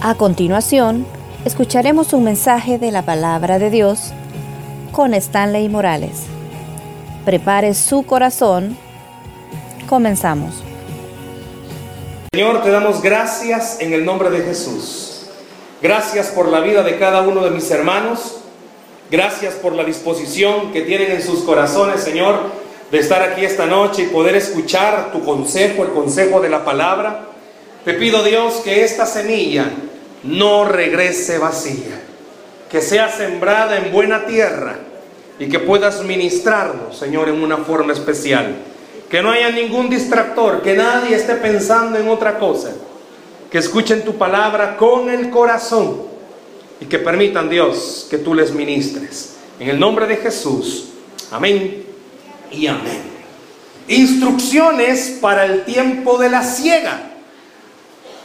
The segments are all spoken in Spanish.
A continuación, escucharemos un mensaje de la palabra de Dios con Stanley Morales. Prepare su corazón. Comenzamos. Señor, te damos gracias en el nombre de Jesús. Gracias por la vida de cada uno de mis hermanos. Gracias por la disposición que tienen en sus corazones, Señor, de estar aquí esta noche y poder escuchar tu consejo, el consejo de la palabra. Te pido, Dios, que esta semilla no regrese vacía, que sea sembrada en buena tierra y que puedas ministrarnos, Señor, en una forma especial. Que no haya ningún distractor, que nadie esté pensando en otra cosa. Que escuchen tu palabra con el corazón y que permitan, Dios, que tú les ministres. En el nombre de Jesús. Amén y amén. Instrucciones para el tiempo de la siega.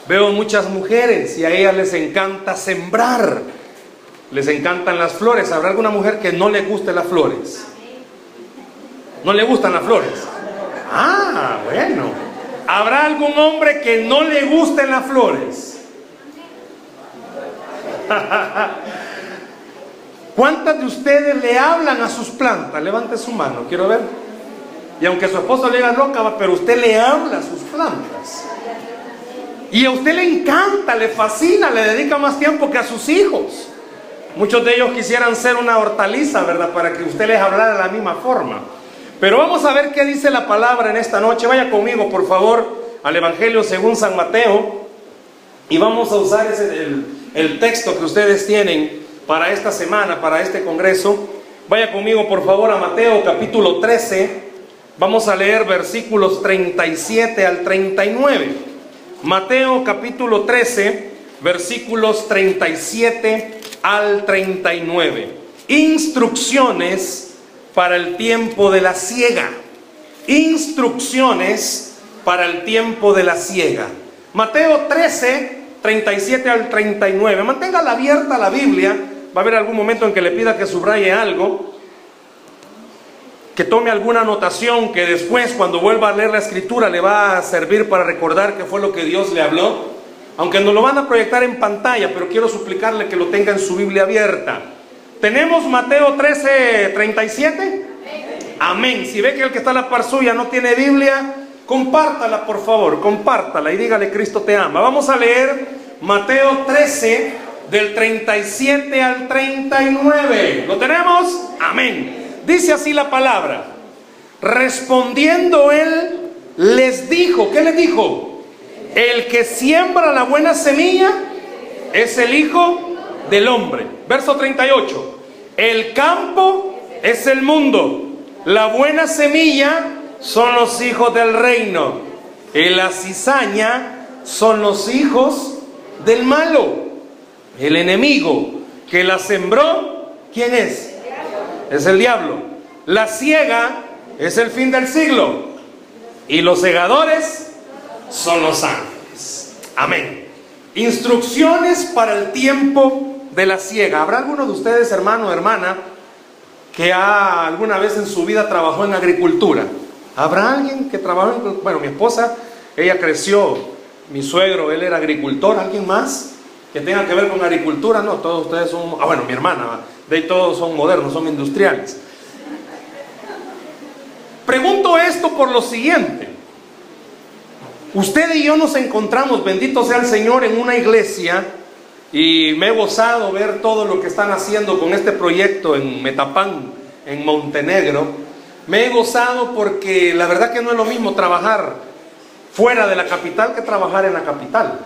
Veo muchas mujeres y a ellas les encanta sembrar. Les encantan las flores. ¿Habrá alguna mujer que no le guste las flores? ¿No le gustan las flores? Ah, bueno. ¿Habrá algún hombre que no le gusten las flores? ¿Cuántas de ustedes le hablan a sus plantas? Levante su mano, quiero ver. Y aunque su esposo le diga loca, pero usted le habla a sus plantas. Y a usted le encanta, le fascina, le dedica más tiempo que a sus hijos. Muchos de ellos quisieran ser una hortaliza, ¿verdad? Para que usted les hablara de la misma forma. Pero vamos a ver qué dice la palabra en esta noche. Vaya conmigo, por favor, al Evangelio según San Mateo. Y vamos a usar el, el texto que ustedes tienen para esta semana, para este congreso. Vaya conmigo, por favor, a Mateo capítulo 13. Vamos a leer versículos 37 al 39. Mateo capítulo 13, versículos 37 al 39. Instrucciones para el tiempo de la siega. Instrucciones para el tiempo de la siega. Mateo 13, 37 al 39. Manténgala abierta la Biblia. Va a haber algún momento en que le pida que subraye algo. Que tome alguna anotación que después, cuando vuelva a leer la escritura, le va a servir para recordar qué fue lo que Dios le habló. Aunque no lo van a proyectar en pantalla, pero quiero suplicarle que lo tenga en su Biblia abierta. ¿Tenemos Mateo 13, 37? Amén. Si ve que el que está a la par suya no tiene Biblia, compártala por favor, compártala y dígale Cristo te ama. Vamos a leer Mateo 13 del 37 al 39. ¿Lo tenemos? Amén. Dice así la palabra. Respondiendo él, les dijo, ¿qué les dijo? El que siembra la buena semilla es el Hijo del Hombre. Verso 38. El campo es el mundo. La buena semilla son los hijos del reino. Y la cizaña son los hijos del malo. El enemigo que la sembró, ¿quién es? Es el diablo. La ciega es el fin del siglo. Y los segadores son los ángeles. Amén. Instrucciones para el tiempo de la ciega. ¿Habrá alguno de ustedes, hermano o hermana, que ha, alguna vez en su vida trabajó en agricultura? ¿Habrá alguien que trabajó en... Bueno, mi esposa, ella creció, mi suegro, él era agricultor, ¿alguien más que tenga que ver con agricultura? No, todos ustedes son... Ah, bueno, mi hermana, de ahí todos son modernos, son industriales. Pregunto esto por lo siguiente. Usted y yo nos encontramos, bendito sea el Señor, en una iglesia y me he gozado ver todo lo que están haciendo con este proyecto en Metapán, en Montenegro. Me he gozado porque la verdad que no es lo mismo trabajar fuera de la capital que trabajar en la capital.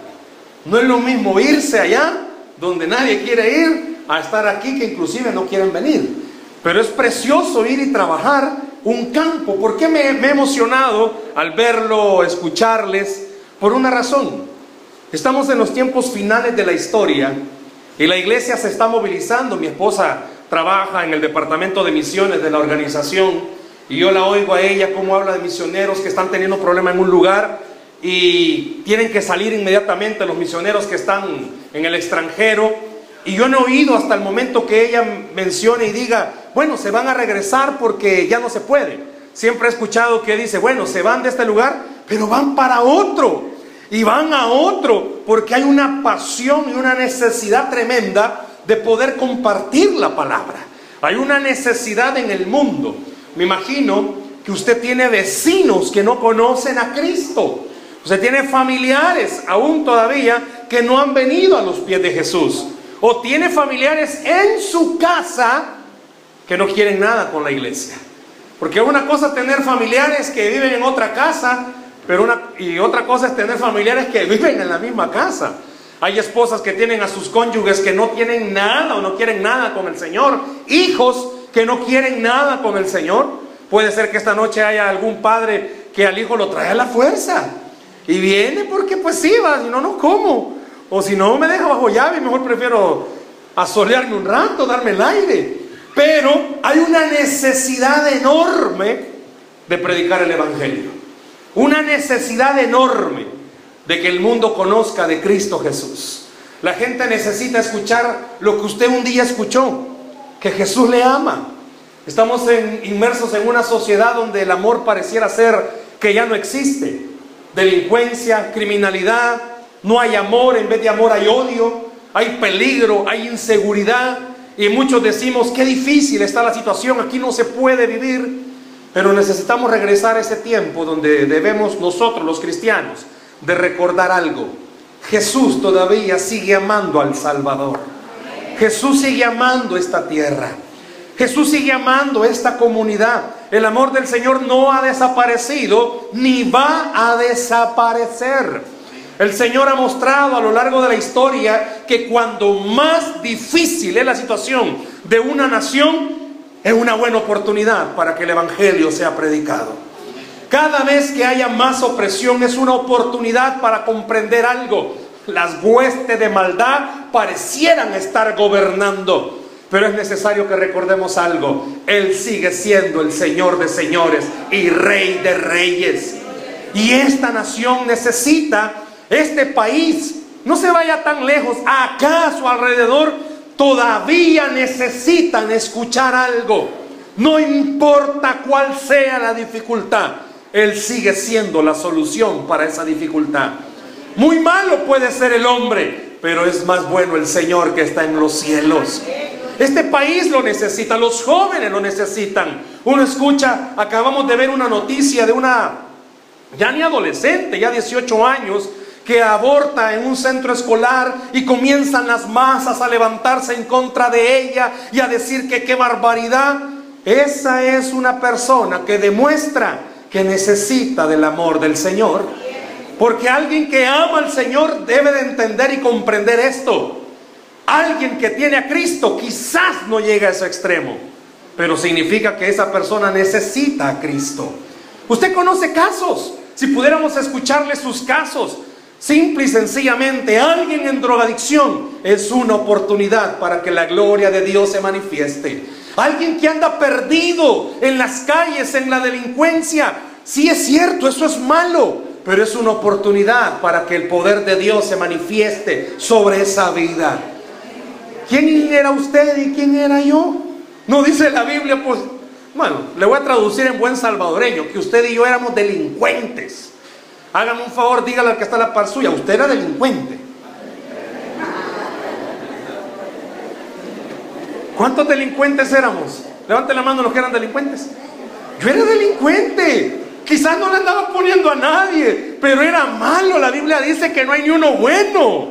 No es lo mismo irse allá, donde nadie quiere ir, a estar aquí que inclusive no quieren venir. Pero es precioso ir y trabajar un campo. ¿Por qué me, me he emocionado al verlo, escucharles? Por una razón. Estamos en los tiempos finales de la historia y la iglesia se está movilizando. Mi esposa trabaja en el departamento de misiones de la organización y yo la oigo a ella cómo habla de misioneros que están teniendo problemas en un lugar y tienen que salir inmediatamente los misioneros que están en el extranjero. Y yo no he oído hasta el momento que ella mencione y diga, bueno, se van a regresar porque ya no se puede. Siempre he escuchado que dice, bueno, se van de este lugar, pero van para otro. y van a otro, porque hay una pasión y una necesidad tremenda de poder compartir la palabra. Hay una necesidad en el mundo. Me imagino que usted tiene vecinos que no conocen a Cristo. Usted tiene familiares aún todavía que no han venido a los pies de Jesús. O tiene familiares en su casa que no quieren nada con la iglesia. Porque una cosa es tener familiares que viven en otra casa, pero una, y otra cosa es tener familiares que viven en la misma casa. Hay esposas que tienen a sus cónyuges que no tienen nada o no quieren nada con el Señor. Hijos que no quieren nada con el Señor. Puede ser que esta noche haya algún padre que al hijo lo trae a la fuerza. Y viene porque pues sí, va, si no, no como. O si no me deja bajo llave, mejor prefiero asolearme un rato, darme el aire. Pero hay una necesidad enorme de predicar el Evangelio. Una necesidad enorme de que el mundo conozca de Cristo Jesús. La gente necesita escuchar lo que usted un día escuchó, que Jesús le ama. Estamos inmersos en una sociedad donde el amor pareciera ser que ya no existe. Delincuencia, criminalidad, no hay amor, en vez de amor hay odio, hay peligro, hay inseguridad. Y muchos decimos, qué difícil está la situación, aquí no se puede vivir. Pero necesitamos regresar a ese tiempo donde debemos nosotros los cristianos de recordar algo. Jesús todavía sigue amando al Salvador. Jesús sigue amando esta tierra. Jesús sigue amando esta comunidad. El amor del Señor no ha desaparecido ni va a desaparecer. El Señor ha mostrado a lo largo de la historia que cuando más difícil es la situación de una nación, es una buena oportunidad para que el Evangelio sea predicado. Cada vez que haya más opresión es una oportunidad para comprender algo. Las huestes de maldad parecieran estar gobernando. Pero es necesario que recordemos algo. Él sigue siendo el Señor de señores y Rey de reyes. Y esta nación necesita, este país, no se vaya tan lejos, acá a su alrededor, todavía necesitan escuchar algo. No importa cuál sea la dificultad. Él sigue siendo la solución para esa dificultad. Muy malo puede ser el hombre, pero es más bueno el Señor que está en los cielos. Este país lo necesita, los jóvenes lo necesitan. Uno escucha, acabamos de ver una noticia de una, ya ni adolescente, ya 18 años, que aborta en un centro escolar y comienzan las masas a levantarse en contra de ella y a decir que qué barbaridad. Esa es una persona que demuestra que necesita del amor del Señor. Porque alguien que ama al Señor debe de entender y comprender esto. Alguien que tiene a Cristo quizás no llega a ese extremo, pero significa que esa persona necesita a Cristo. Usted conoce casos, si pudiéramos escucharle sus casos, simple y sencillamente, alguien en drogadicción es una oportunidad para que la gloria de Dios se manifieste. Alguien que anda perdido en las calles, en la delincuencia. Sí es cierto, eso es malo, pero es una oportunidad para que el poder de Dios se manifieste sobre esa vida. ¿Quién era usted y quién era yo? No dice la Biblia, pues, bueno, le voy a traducir en buen salvadoreño, que usted y yo éramos delincuentes. Hágame un favor, dígale al que está la par suya, usted era delincuente. ¿Cuántos delincuentes éramos? Levanten la mano los que eran delincuentes. Yo era delincuente. Quizás no le andaba poniendo a nadie, pero era malo. La Biblia dice que no hay ni uno bueno.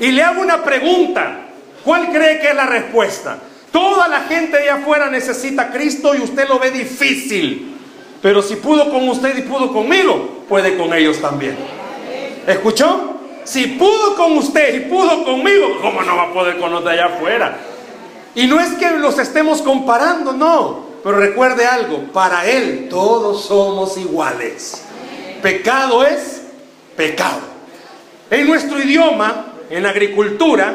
Y le hago una pregunta. ¿Cuál cree que es la respuesta? Toda la gente de afuera necesita Cristo y usted lo ve difícil. Pero si pudo con usted y pudo conmigo, puede con ellos también. ¿Escuchó? Si pudo con usted y pudo conmigo, ¿cómo no va a poder con los de allá afuera? Y no es que los estemos comparando, no. Pero recuerde algo, para Él todos somos iguales. Pecado es pecado. En nuestro idioma, en agricultura,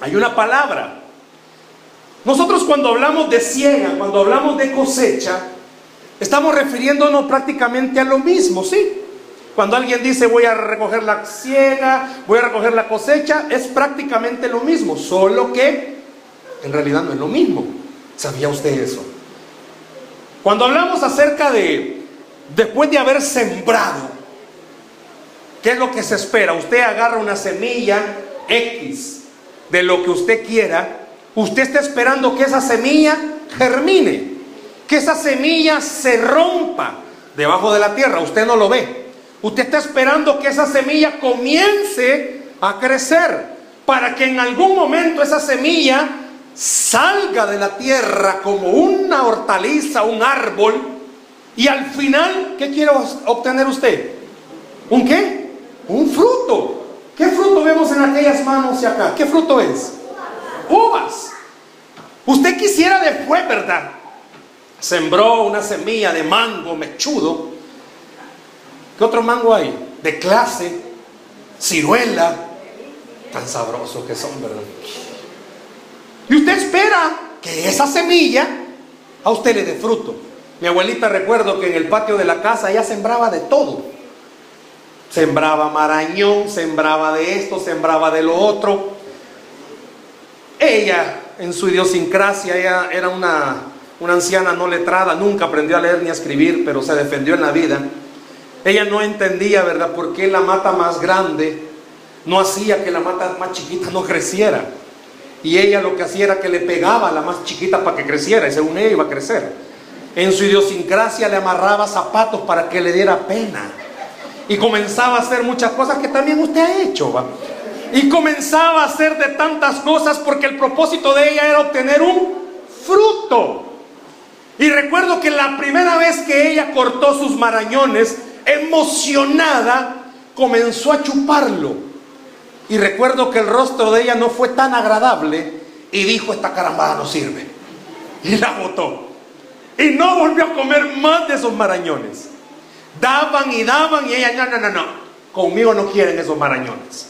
hay una palabra. Nosotros cuando hablamos de siega, cuando hablamos de cosecha, estamos refiriéndonos prácticamente a lo mismo, ¿sí? Cuando alguien dice voy a recoger la siega, voy a recoger la cosecha, es prácticamente lo mismo, solo que en realidad no es lo mismo. ¿Sabía usted eso? Cuando hablamos acerca de después de haber sembrado, ¿Qué es lo que se espera? Usted agarra una semilla X de lo que usted quiera. Usted está esperando que esa semilla germine, que esa semilla se rompa debajo de la tierra. Usted no lo ve. Usted está esperando que esa semilla comience a crecer para que en algún momento esa semilla salga de la tierra como una hortaliza, un árbol, y al final, ¿qué quiere obtener usted? ¿Un qué? Un fruto. ¿Qué fruto vemos en aquellas manos y acá? ¿Qué fruto es? Uvas. Usted quisiera después, ¿verdad? Sembró una semilla de mango mechudo. ¿Qué otro mango hay? De clase, ciruela. Tan sabrosos que son, ¿verdad? Y usted espera que esa semilla a usted le dé fruto. Mi abuelita recuerdo que en el patio de la casa ella sembraba de todo. Sembraba marañón, sembraba de esto, sembraba de lo otro. Ella, en su idiosincrasia, ella era una, una anciana no letrada, nunca aprendió a leer ni a escribir, pero se defendió en la vida. Ella no entendía, ¿verdad?, por qué la mata más grande no hacía que la mata más chiquita no creciera. Y ella lo que hacía era que le pegaba a la más chiquita para que creciera, y según ella iba a crecer. En su idiosincrasia le amarraba zapatos para que le diera pena. Y comenzaba a hacer muchas cosas que también usted ha hecho. Y comenzaba a hacer de tantas cosas porque el propósito de ella era obtener un fruto. Y recuerdo que la primera vez que ella cortó sus marañones, emocionada, comenzó a chuparlo. Y recuerdo que el rostro de ella no fue tan agradable y dijo, esta carambada no sirve. Y la botó. Y no volvió a comer más de esos marañones. Daban y daban y ella, no, no, no, no. Conmigo no quieren esos marañones.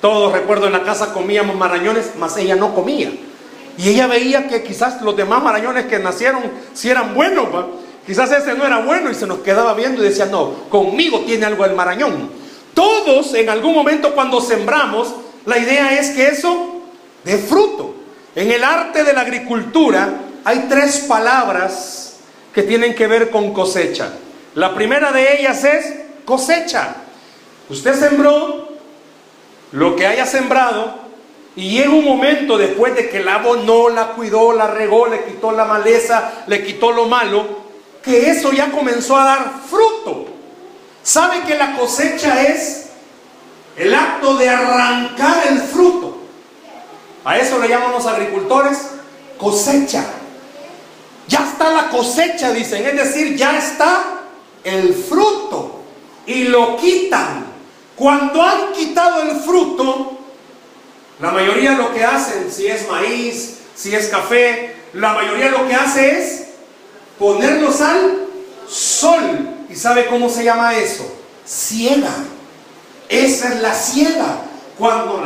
Todos recuerdo en la casa comíamos marañones, mas ella no comía. Y ella veía que quizás los demás marañones que nacieron si eran buenos, quizás ese no era bueno y se nos quedaba viendo y decía, no, conmigo tiene algo el marañón. Todos en algún momento cuando sembramos, la idea es que eso dé fruto. En el arte de la agricultura hay tres palabras que tienen que ver con cosecha. La primera de ellas es cosecha. Usted sembró lo que haya sembrado y llega un momento después de que la abonó, la cuidó, la regó, le quitó la maleza, le quitó lo malo, que eso ya comenzó a dar fruto. ¿Sabe que la cosecha es el acto de arrancar el fruto? A eso le llaman los agricultores cosecha. Ya está la cosecha, dicen, es decir, ya está el fruto y lo quitan. Cuando han quitado el fruto, la mayoría lo que hacen, si es maíz, si es café, la mayoría lo que hace es ponerlos al sol. ¿Y sabe cómo se llama eso? Ciega. Esa es la ciega. Cuando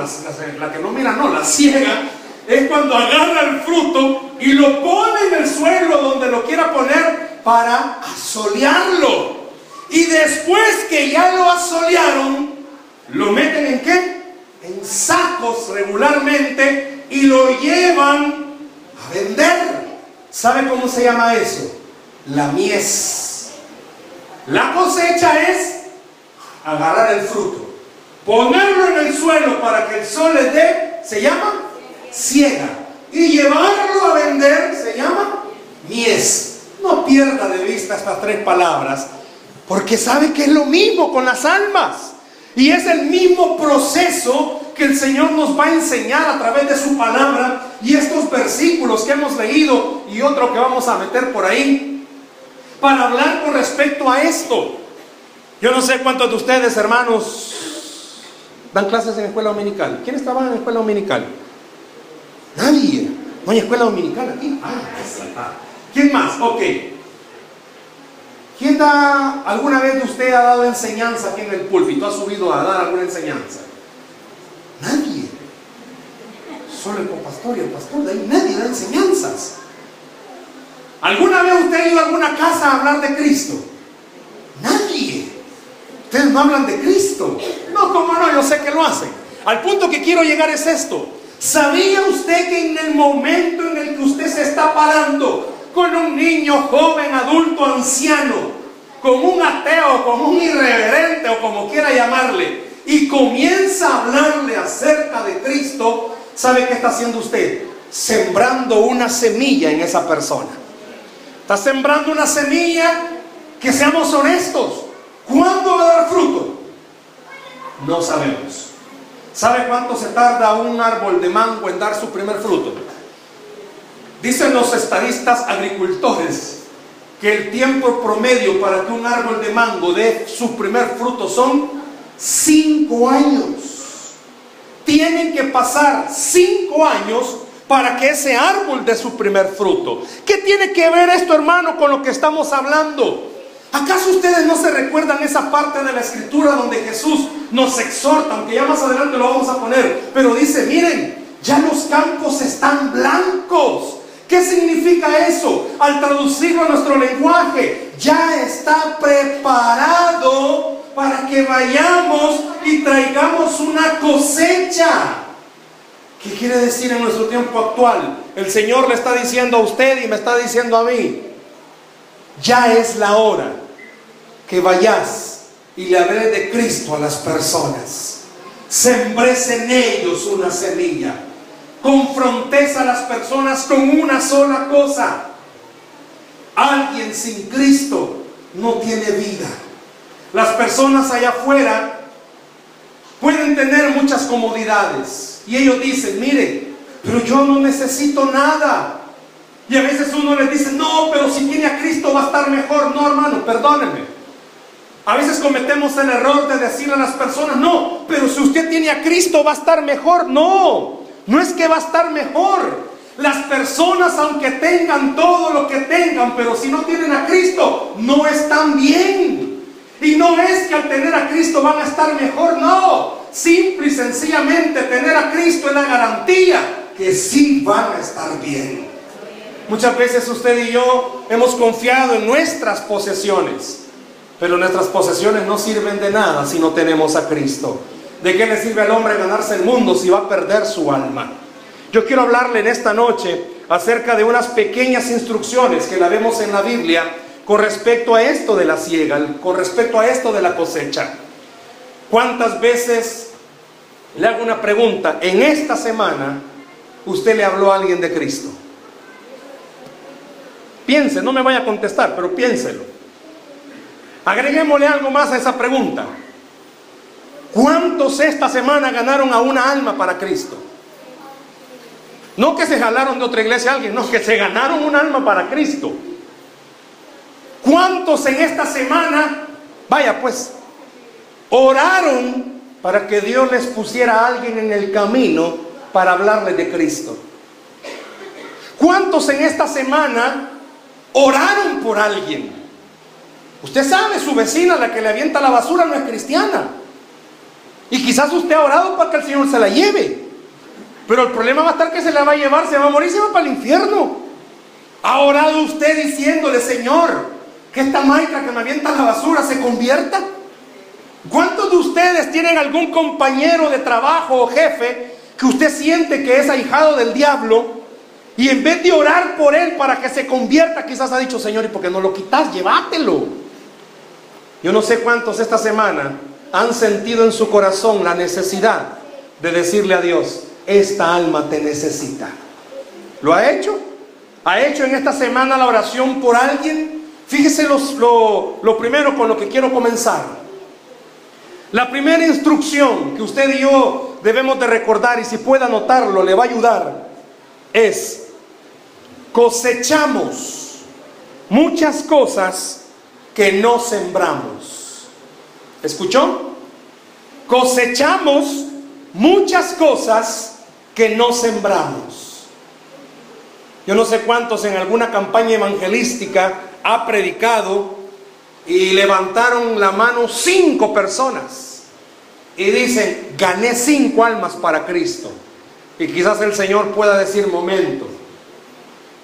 la, que no mira, no, la ciega es cuando agarra el fruto y lo pone en el suelo donde lo quiera poner para asolearlo. Y después que ya lo asolearon, lo meten en qué? En sacos regularmente y lo llevan a vender. ¿Sabe cómo se llama eso? La mies. La cosecha es agarrar el fruto, ponerlo en el suelo para que el sol le dé, se llama ciega. Y llevarlo a vender se llama mies. No pierda de vista estas tres palabras, porque sabe que es lo mismo con las almas. Y es el mismo proceso que el Señor nos va a enseñar a través de su palabra y estos versículos que hemos leído y otro que vamos a meter por ahí para hablar con respecto a esto. Yo no sé cuántos de ustedes, hermanos, dan clases en escuela dominical. ¿Quiénes trabajan en escuela dominical? Nadie. No hay escuela dominical aquí. Ah, ¿Quién más? Ok. ¿Quién da, alguna vez usted ha dado enseñanza aquí en el púlpito? ¿Ha subido a dar alguna enseñanza? Nadie. Solo el pastor y el pastor, de ahí nadie da enseñanzas. ¿Alguna vez usted ha ido a alguna casa a hablar de Cristo? Nadie. Ustedes no hablan de Cristo. No, como no, yo sé que lo hacen. Al punto que quiero llegar es esto. ¿Sabía usted que en el momento en el que usted se está parando con un niño, joven, adulto, anciano, con un ateo, con un irreverente o como quiera llamarle, y comienza a hablarle acerca de Cristo, ¿sabe qué está haciendo usted? Sembrando una semilla en esa persona. Está sembrando una semilla que seamos honestos. ¿Cuándo va a dar fruto? No sabemos. ¿Sabe cuánto se tarda un árbol de mango en dar su primer fruto? Dicen los estadistas agricultores que el tiempo promedio para que un árbol de mango dé su primer fruto son cinco años. Tienen que pasar cinco años para que ese árbol dé su primer fruto. ¿Qué tiene que ver esto, hermano, con lo que estamos hablando? ¿Acaso ustedes no se recuerdan esa parte de la escritura donde Jesús nos exhorta, aunque ya más adelante lo vamos a poner, pero dice, miren, ya los campos están blancos. ¿Qué significa eso? Al traducirlo a nuestro lenguaje, ya está preparado para que vayamos y traigamos una cosecha. ¿Qué quiere decir en nuestro tiempo actual? El Señor le está diciendo a usted y me está diciendo a mí, ya es la hora que vayas y le hablé de Cristo a las personas. Sembrés en ellos una semilla. Confrontes a las personas con una sola cosa. Alguien sin Cristo no tiene vida. Las personas allá afuera pueden tener muchas comodidades. Y ellos dicen, mire, pero yo no necesito nada. Y a veces uno les dice, no, pero si tiene a Cristo va a estar mejor. No, hermano, perdónenme. A veces cometemos el error de decirle a las personas, no, pero si usted tiene a Cristo va a estar mejor. No, no es que va a estar mejor. Las personas, aunque tengan todo lo que tengan, pero si no tienen a Cristo, no están bien. Y no es que al tener a Cristo van a estar mejor, no. Simple y sencillamente tener a Cristo es la garantía que sí van a estar bien. Muchas veces usted y yo hemos confiado en nuestras posesiones, pero nuestras posesiones no sirven de nada si no tenemos a Cristo. ¿De qué le sirve al hombre ganarse el mundo si va a perder su alma? Yo quiero hablarle en esta noche acerca de unas pequeñas instrucciones que la vemos en la Biblia con respecto a esto de la siega, con respecto a esto de la cosecha. ¿Cuántas veces le hago una pregunta? En esta semana usted le habló a alguien de Cristo. Piense, no me vaya a contestar, pero piénselo. Agreguémosle algo más a esa pregunta. ¿Cuántos esta semana ganaron a una alma para Cristo? No que se jalaron de otra iglesia a alguien, no, que se ganaron un alma para Cristo. ¿Cuántos en esta semana, vaya pues, oraron para que Dios les pusiera a alguien en el camino para hablarles de Cristo? ¿Cuántos en esta semana oraron por alguien. Usted sabe, su vecina, la que le avienta la basura, no es cristiana. Y quizás usted ha orado para que el Señor se la lleve. Pero el problema va a estar que se la va a llevar, se va a morir, se va para el infierno. ¿Ha orado usted diciéndole, Señor, que esta maica que me avienta la basura se convierta? ¿Cuántos de ustedes tienen algún compañero de trabajo o jefe que usted siente que es ahijado del diablo y en vez de orar por él para que se convierta, quizás ha dicho, Señor, ¿y por qué no lo quitas? Llévatelo. Yo no sé cuántos esta semana han sentido en su corazón la necesidad de decirle a Dios, esta alma te necesita. ¿Lo ha hecho? ¿Ha hecho en esta semana la oración por alguien? Fíjese lo, lo primero con lo que quiero comenzar. La primera instrucción que usted y yo debemos de recordar y si puede anotarlo le va a ayudar es cosechamos muchas cosas que no sembramos. ¿Escuchó? Cosechamos muchas cosas que no sembramos. Yo no sé cuántos en alguna campaña evangelística ha predicado y levantaron la mano cinco personas y dicen, gané cinco almas para Cristo. Y quizás el Señor pueda decir, momento,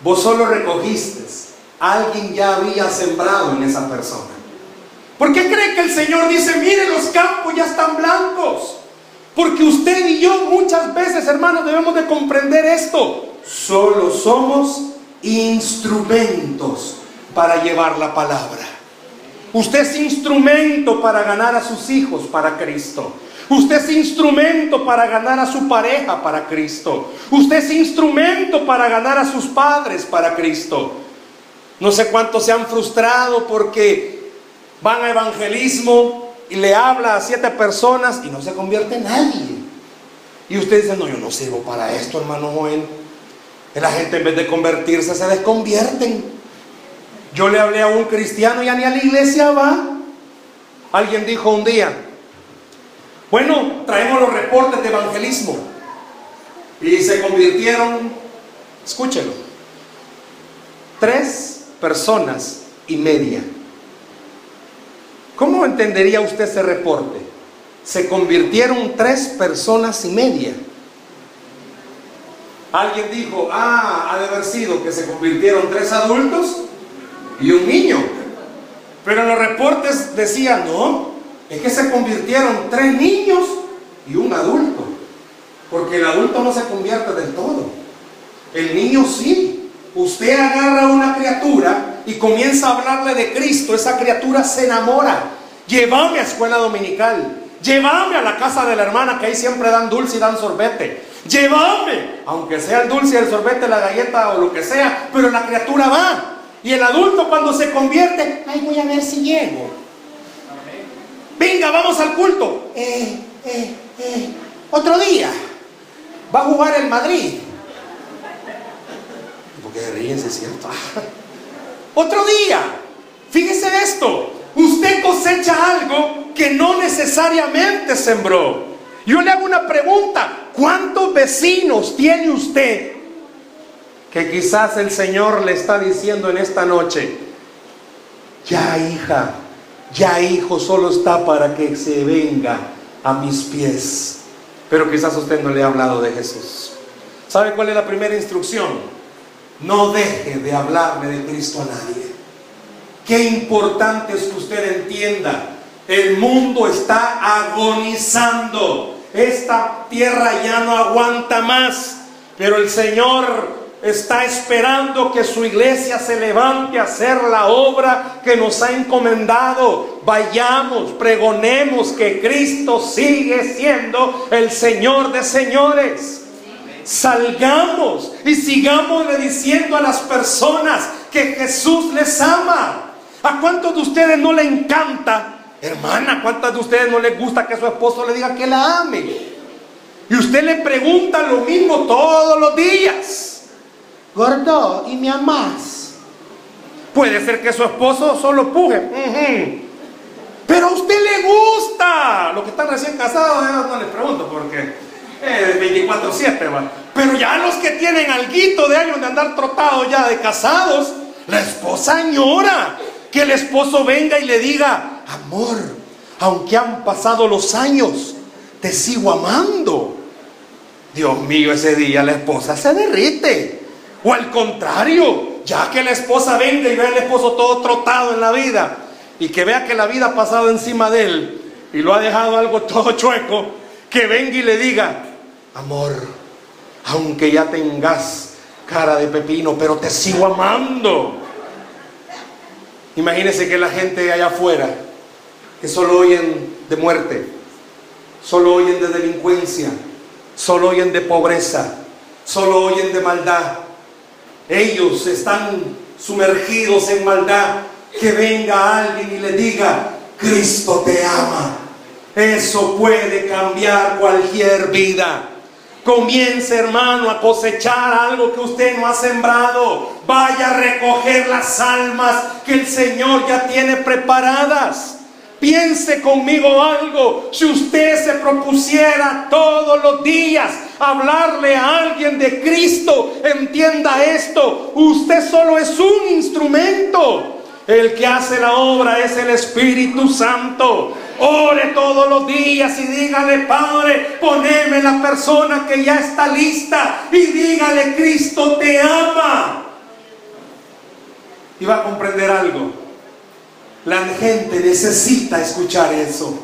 Vos solo recogiste. Alguien ya había sembrado en esa persona. ¿Por qué cree que el Señor dice, mire, los campos ya están blancos? Porque usted y yo muchas veces, hermanos, debemos de comprender esto. Solo somos instrumentos para llevar la palabra. Usted es instrumento para ganar a sus hijos para Cristo. Usted es instrumento para ganar a su pareja para Cristo. Usted es instrumento para ganar a sus padres para Cristo. No sé cuántos se han frustrado porque van a evangelismo y le habla a siete personas y no se convierte nadie. Y usted dice, no, yo no sirvo para esto, hermano Joel. La gente en vez de convertirse se desconvierten. Yo le hablé a un cristiano y ni a la iglesia va. Alguien dijo un día, bueno, traemos los reportes de evangelismo. Y se convirtieron, escúchelo, tres personas y media. ¿Cómo entendería usted ese reporte? Se convirtieron tres personas y media. Alguien dijo, ah, ha de haber sido que se convirtieron tres adultos y un niño. Pero los reportes decían, no, es que se convirtieron tres niños y un adulto. Porque el adulto no se convierte del todo. El niño sí. Usted agarra a una criatura y comienza a hablarle de Cristo. Esa criatura se enamora. Llévame a escuela dominical. Llévame a la casa de la hermana que ahí siempre dan dulce y dan sorbete. Llévame, aunque sea el dulce, el sorbete, la galleta o lo que sea, pero la criatura va. Y el adulto cuando se convierte, ay, voy a ver si llego. Venga, vamos al culto. Eh, eh, eh, otro día. Va a jugar el Madrid. Porque ríen, es cierto. Otro día. Fíjese esto. Usted cosecha algo que no necesariamente sembró. Yo le hago una pregunta. ¿Cuántos vecinos tiene usted que quizás el Señor le está diciendo en esta noche? Ya hija, ya hijo, solo está para que se venga a mis pies. Pero quizás usted no le ha hablado de Jesús. ¿Sabe cuál es la primera instrucción? No deje de hablarle de Cristo a nadie. Qué importante es que usted entienda. El mundo está agonizando. Esta tierra ya no aguanta más. Pero el Señor está esperando que su iglesia se levante a hacer la obra que nos ha encomendado. Vayamos, pregonemos que Cristo sigue siendo el Señor de señores. Salgamos y sigamos diciendo a las personas que Jesús les ama. ¿A cuántos de ustedes no le encanta, hermana, cuántas de ustedes no les gusta que su esposo le diga que la ame? Y usted le pregunta lo mismo todos los días. Gordo, ¿y me amas? Puede ser que su esposo solo puje. Pero a usted le gusta. Los que están recién casados, no les pregunto porque es 24-7, va. Pero ya los que tienen alguito de años de andar trotados ya de casados, la esposa añora que el esposo venga y le diga, amor, aunque han pasado los años, te sigo amando. Dios mío, ese día la esposa se derrite. O al contrario, ya que la esposa venga y ve al esposo todo trotado en la vida y que vea que la vida ha pasado encima de él y lo ha dejado algo todo chueco, que venga y le diga, amor, aunque ya tengas cara de pepino, pero te sigo amando. Imagínense que la gente allá afuera, que solo oyen de muerte, solo oyen de delincuencia, solo oyen de pobreza, solo oyen de maldad. Ellos están sumergidos en maldad. Que venga alguien y le diga, Cristo te ama. Eso puede cambiar cualquier vida. Comience, hermano, a cosechar algo que usted no ha sembrado. Vaya a recoger las almas que el Señor ya tiene preparadas. Piense conmigo algo. Si usted se propusiera todos los días hablarle a alguien de Cristo, entienda esto. Usted solo es un instrumento. El que hace la obra es el Espíritu Santo. Ore todos los días y dígale, Padre, poneme la persona que ya está lista y dígale, Cristo te ama. Y va a comprender algo. La gente necesita escuchar eso.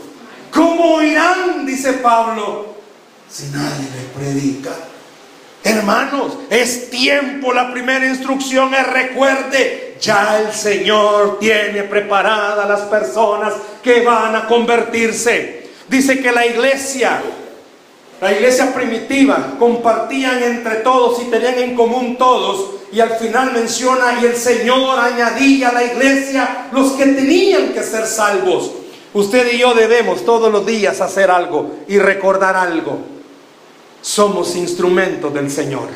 ¿Cómo oirán? Dice Pablo, si nadie le predica. Hermanos, es tiempo, la primera instrucción es recuerde, ya el Señor tiene preparadas las personas que van a convertirse. Dice que la iglesia, la iglesia primitiva, compartían entre todos y tenían en común todos. Y al final menciona, y el Señor añadía a la iglesia los que tenían que ser salvos. Usted y yo debemos todos los días hacer algo y recordar algo. Somos instrumentos del Señor.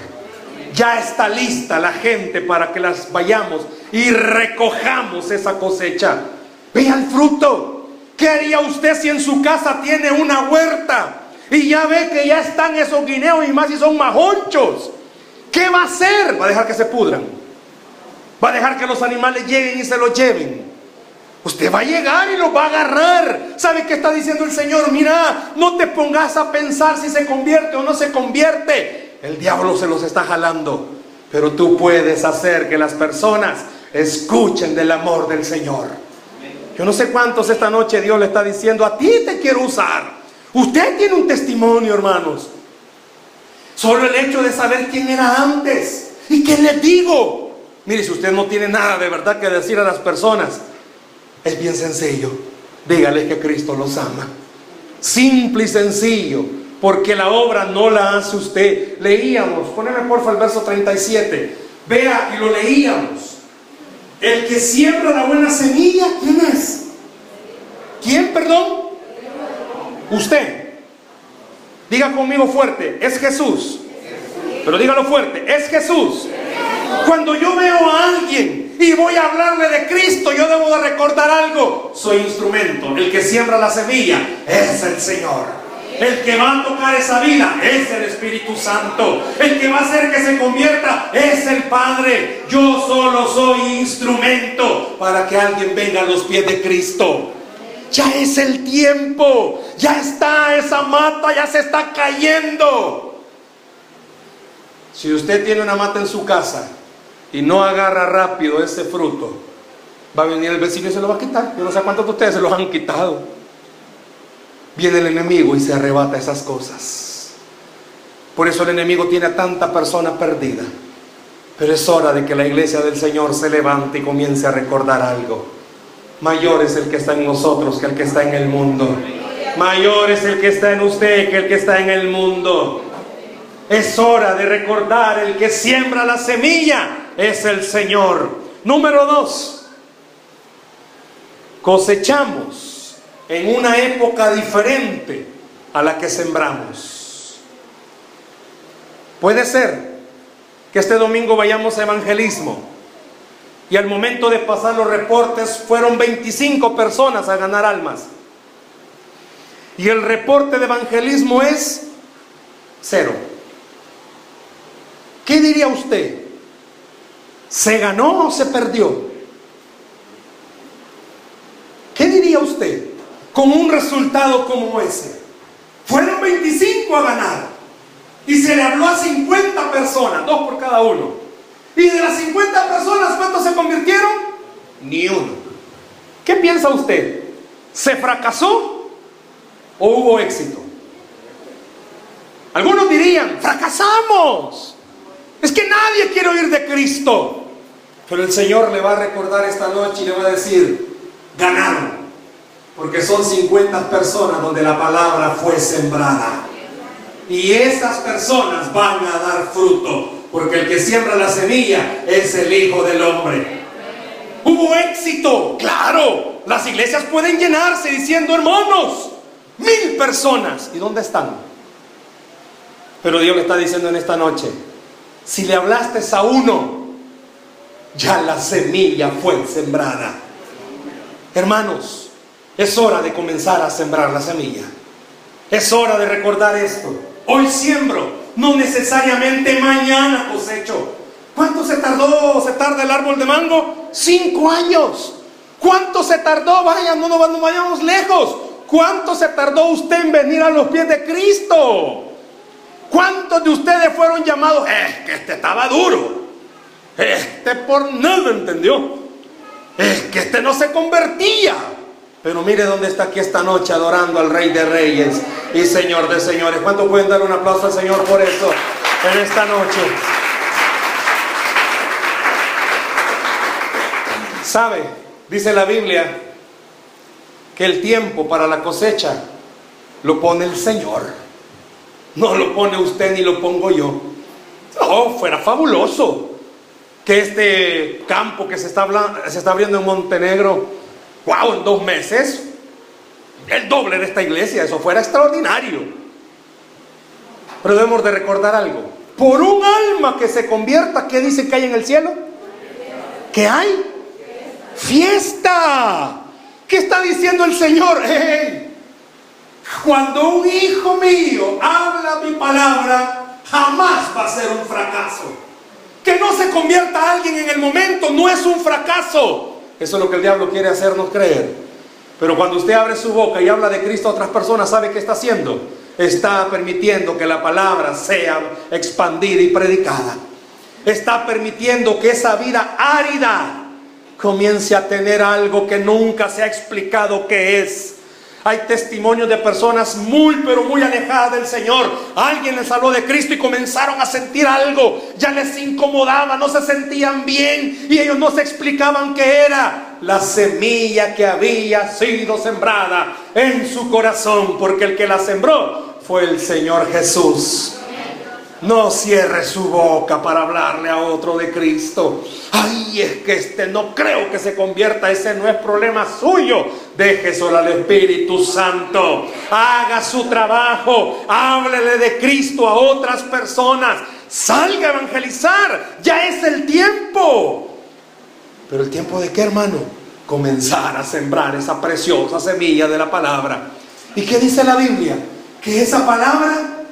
Ya está lista la gente para que las vayamos y recojamos esa cosecha. Vea el fruto. ¿Qué haría usted si en su casa tiene una huerta y ya ve que ya están esos guineos y más si son majonchos? ¿Qué va a hacer? ¿Va a dejar que se pudran? ¿Va a dejar que los animales lleguen y se los lleven? Usted va a llegar y los va a agarrar. ¿Sabe qué está diciendo el Señor? Mira, no te pongas a pensar si se convierte o no se convierte. El diablo se los está jalando. Pero tú puedes hacer que las personas escuchen del amor del Señor. Yo no sé cuántos esta noche Dios le está diciendo, a ti te quiero usar. Usted tiene un testimonio, hermanos. Solo el hecho de saber quién era antes. ¿Y qué les digo? Mire, si usted no tiene nada de verdad que decir a las personas, es bien sencillo. Dígale que Cristo los ama. Simple y sencillo. Porque la obra no la hace usted. Leíamos, poneme porfa el verso 37. Vea y lo leíamos. El que siembra la buena semilla, ¿quién es? ¿Quién, perdón? Usted. Diga conmigo fuerte, es Jesús. Pero dígalo fuerte, es Jesús. Cuando yo veo a alguien y voy a hablarle de Cristo, yo debo de recordar algo. Soy instrumento. El que siembra la semilla es el Señor. El que va a tocar esa vida es el Espíritu Santo. El que va a hacer que se convierta es el Padre. Yo solo soy instrumento para que alguien venga a los pies de Cristo. Ya es el tiempo. Ya está esa mata, ya se está cayendo. Si usted tiene una mata en su casa y no agarra rápido ese fruto, va a venir el vecino y se lo va a quitar. Yo no sé cuántos de ustedes se los han quitado. Viene el enemigo y se arrebata esas cosas. Por eso el enemigo tiene a tanta persona perdida. Pero es hora de que la iglesia del Señor se levante y comience a recordar algo. Mayor es el que está en nosotros que el que está en el mundo. Mayor es el que está en usted que el que está en el mundo. Es hora de recordar el que siembra la semilla es el Señor. Número dos, cosechamos en una época diferente a la que sembramos. Puede ser que este domingo vayamos a evangelismo y al momento de pasar los reportes fueron 25 personas a ganar almas. Y el reporte de evangelismo es cero. ¿Qué diría usted? ¿Se ganó o se perdió? ¿Qué diría usted con un resultado como ese? Fueron 25 a ganar y se le habló a 50 personas, dos por cada uno. Y de las 50 personas, ¿cuántos se convirtieron? Ni uno. ¿Qué piensa usted? ¿Se fracasó o hubo éxito? Algunos dirían, fracasamos. Es que nadie quiere oír de Cristo. Pero el Señor le va a recordar esta noche y le va a decir, ganaron. Porque son 50 personas donde la palabra fue sembrada. Y esas personas van a dar fruto. Porque el que siembra la semilla es el Hijo del Hombre. Hubo éxito, claro. Las iglesias pueden llenarse diciendo, hermanos, mil personas. ¿Y dónde están? Pero Dios le está diciendo en esta noche, si le hablaste a uno, ya la semilla fue sembrada. Hermanos, es hora de comenzar a sembrar la semilla. Es hora de recordar esto. Hoy siembro, no necesariamente mañana cosecho. ¿Cuánto se tardó, se tarda el árbol de mango? Cinco años. ¿Cuánto se tardó? Vaya, no, no, vayamos lejos. ¿Cuánto se tardó usted en venir a los pies de Cristo? ¿Cuántos de ustedes fueron llamados? Es que este estaba duro. Este por nada entendió. Es que este no se convertía. Pero mire dónde está aquí esta noche adorando al Rey de Reyes y Señor de Señores. ¿Cuántos pueden dar un aplauso al Señor por eso en esta noche? ¿Sabe? Dice la Biblia que el tiempo para la cosecha lo pone el Señor. No lo pone usted ni lo pongo yo. Oh, fuera fabuloso que este campo que se está, se está abriendo en Montenegro, wow, en dos meses, el doble de esta iglesia, eso fuera extraordinario. Pero debemos de recordar algo. Por un alma que se convierta, ¿qué dice que hay en el cielo? ¿Qué hay? Fiesta. ¿Qué está diciendo el Señor? Cuando un hijo mío habla mi palabra, jamás va a ser un fracaso. Que no se convierta alguien en el momento no es un fracaso. Eso es lo que el diablo quiere hacernos creer. Pero cuando usted abre su boca y habla de Cristo a otras personas, ¿sabe qué está haciendo? Está permitiendo que la palabra sea expandida y predicada. Está permitiendo que esa vida árida comience a tener algo que nunca se ha explicado qué es. Hay testimonios de personas muy, pero muy alejadas del Señor. Alguien les habló de Cristo y comenzaron a sentir algo. Ya les incomodaba, no se sentían bien y ellos no se explicaban qué era la semilla que había sido sembrada en su corazón, porque el que la sembró fue el Señor Jesús. No cierre su boca para hablarle a otro de Cristo. Ay, es que este no creo que se convierta, ese no es problema suyo. Deje solo al Espíritu Santo. Haga su trabajo. Háblele de Cristo a otras personas. Salga a evangelizar. Ya es el tiempo. Pero el tiempo de qué, hermano? Comenzar a sembrar esa preciosa semilla de la palabra. ¿Y qué dice la Biblia? Que esa palabra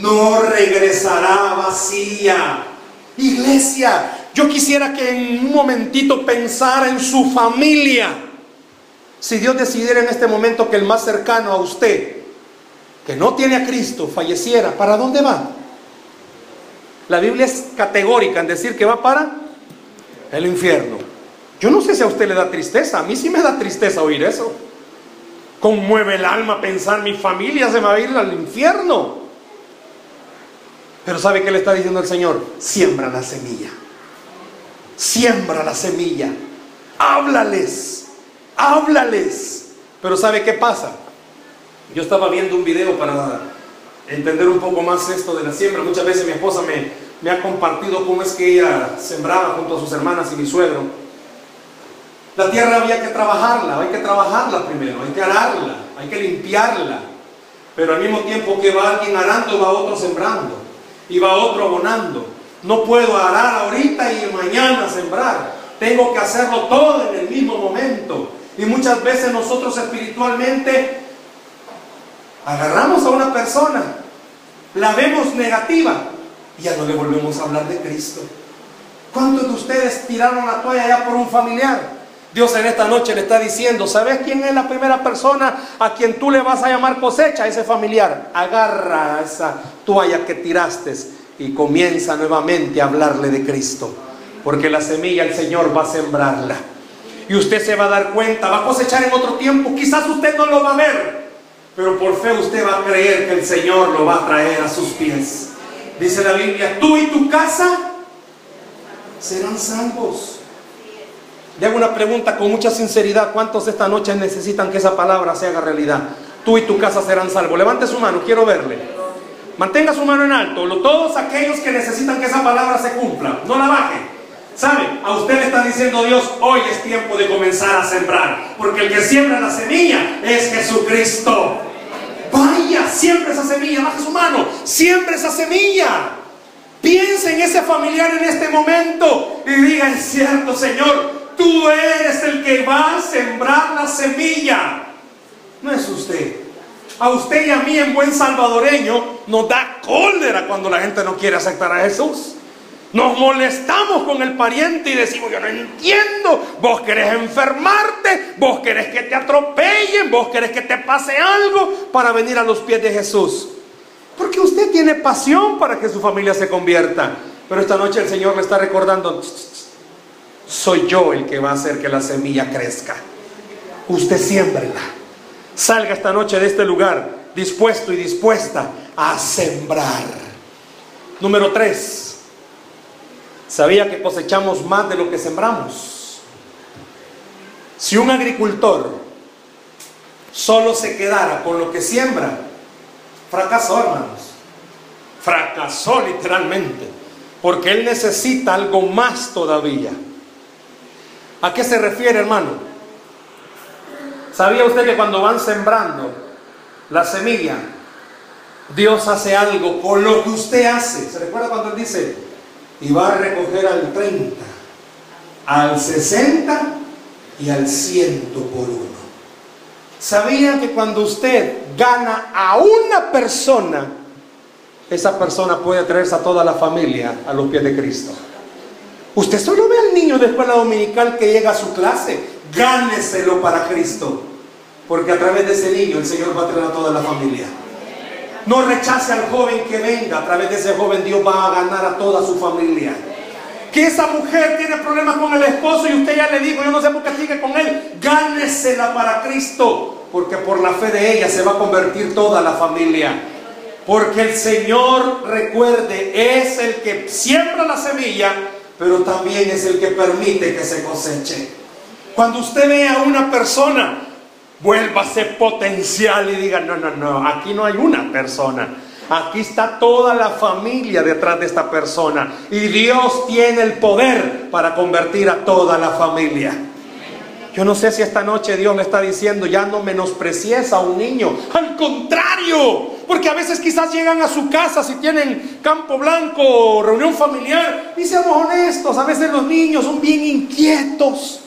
no regresará vacía. Iglesia, yo quisiera que en un momentito pensara en su familia. Si Dios decidiera en este momento que el más cercano a usted, que no tiene a Cristo, falleciera, ¿para dónde va? La Biblia es categórica en decir que va para el infierno. Yo no sé si a usted le da tristeza, a mí sí me da tristeza oír eso. Conmueve el alma pensar mi familia se va a ir al infierno. Pero ¿sabe qué le está diciendo el Señor? Siembra la semilla. Siembra la semilla. Háblales. Háblales. Pero ¿sabe qué pasa? Yo estaba viendo un video para entender un poco más esto de la siembra. Muchas veces mi esposa me, me ha compartido cómo es que ella sembraba junto a sus hermanas y mi suegro. La tierra había que trabajarla, hay que trabajarla primero, hay que ararla, hay que limpiarla. Pero al mismo tiempo que va alguien arando, va otro sembrando y va otro abonando. No puedo arar ahorita y mañana sembrar. Tengo que hacerlo todo en el mismo momento. Y muchas veces nosotros espiritualmente agarramos a una persona, la vemos negativa y ya no le volvemos a hablar de Cristo. ¿Cuántos de ustedes tiraron la toalla ya por un familiar? Dios en esta noche le está diciendo, ¿sabes quién es la primera persona a quien tú le vas a llamar cosecha? Ese familiar. Agarra esa toalla que tiraste y comienza nuevamente a hablarle de Cristo. Porque la semilla el Señor va a sembrarla. Y usted se va a dar cuenta, va a cosechar en otro tiempo. Quizás usted no lo va a ver, pero por fe usted va a creer que el Señor lo va a traer a sus pies. Dice la Biblia, tú y tu casa serán salvos. Le hago una pregunta con mucha sinceridad. ¿Cuántos esta noche necesitan que esa palabra se haga realidad? Tú y tu casa serán salvos. Levante su mano, quiero verle. Mantenga su mano en alto. Todos aquellos que necesitan que esa palabra se cumpla, no la baje. ¿Sabe? A usted le está diciendo Dios, hoy es tiempo de comenzar a sembrar. Porque el que siembra la semilla es Jesucristo. Vaya, siempre esa semilla, baje su mano, siempre esa semilla. Piense en ese familiar en este momento y diga, es cierto, Señor, Tú eres el que va a sembrar la semilla. No es usted. A usted y a mí en buen salvadoreño nos da cólera cuando la gente no quiere aceptar a Jesús. Nos molestamos con el pariente y decimos, yo no entiendo, vos querés enfermarte, vos querés que te atropellen, vos querés que te pase algo para venir a los pies de Jesús. Porque usted tiene pasión para que su familia se convierta. Pero esta noche el Señor le está recordando, soy yo el que va a hacer que la semilla crezca. Usted siémbrela. Salga esta noche de este lugar dispuesto y dispuesta a sembrar. Número tres. ¿Sabía que cosechamos más de lo que sembramos? Si un agricultor solo se quedara con lo que siembra, fracasó, hermanos. Fracasó literalmente. Porque él necesita algo más todavía. ¿A qué se refiere, hermano? ¿Sabía usted que cuando van sembrando la semilla, Dios hace algo con lo que usted hace? ¿Se recuerda cuando él dice, y va a recoger al 30, al 60 y al 100 por uno? ¿Sabía que cuando usted gana a una persona, esa persona puede traerse a toda la familia a los pies de Cristo? Usted solo ve al niño de escuela dominical que llega a su clase. Gáneselo para Cristo. Porque a través de ese niño el Señor va a traer a toda la familia. No rechace al joven que venga. A través de ese joven Dios va a ganar a toda su familia. Que esa mujer tiene problemas con el esposo y usted ya le dijo, yo no sé por qué sigue con él. Gánesela para Cristo. Porque por la fe de ella se va a convertir toda la familia. Porque el Señor, recuerde, es el que siembra la semilla pero también es el que permite que se coseche. Cuando usted ve a una persona, vuélvase potencial y diga, no, no, no, aquí no hay una persona. Aquí está toda la familia detrás de esta persona. Y Dios tiene el poder para convertir a toda la familia. Yo no sé si esta noche Dios le está diciendo, ya no menosprecies a un niño. Al contrario, porque a veces quizás llegan a su casa si tienen campo blanco, reunión familiar. Y seamos honestos, a veces los niños son bien inquietos.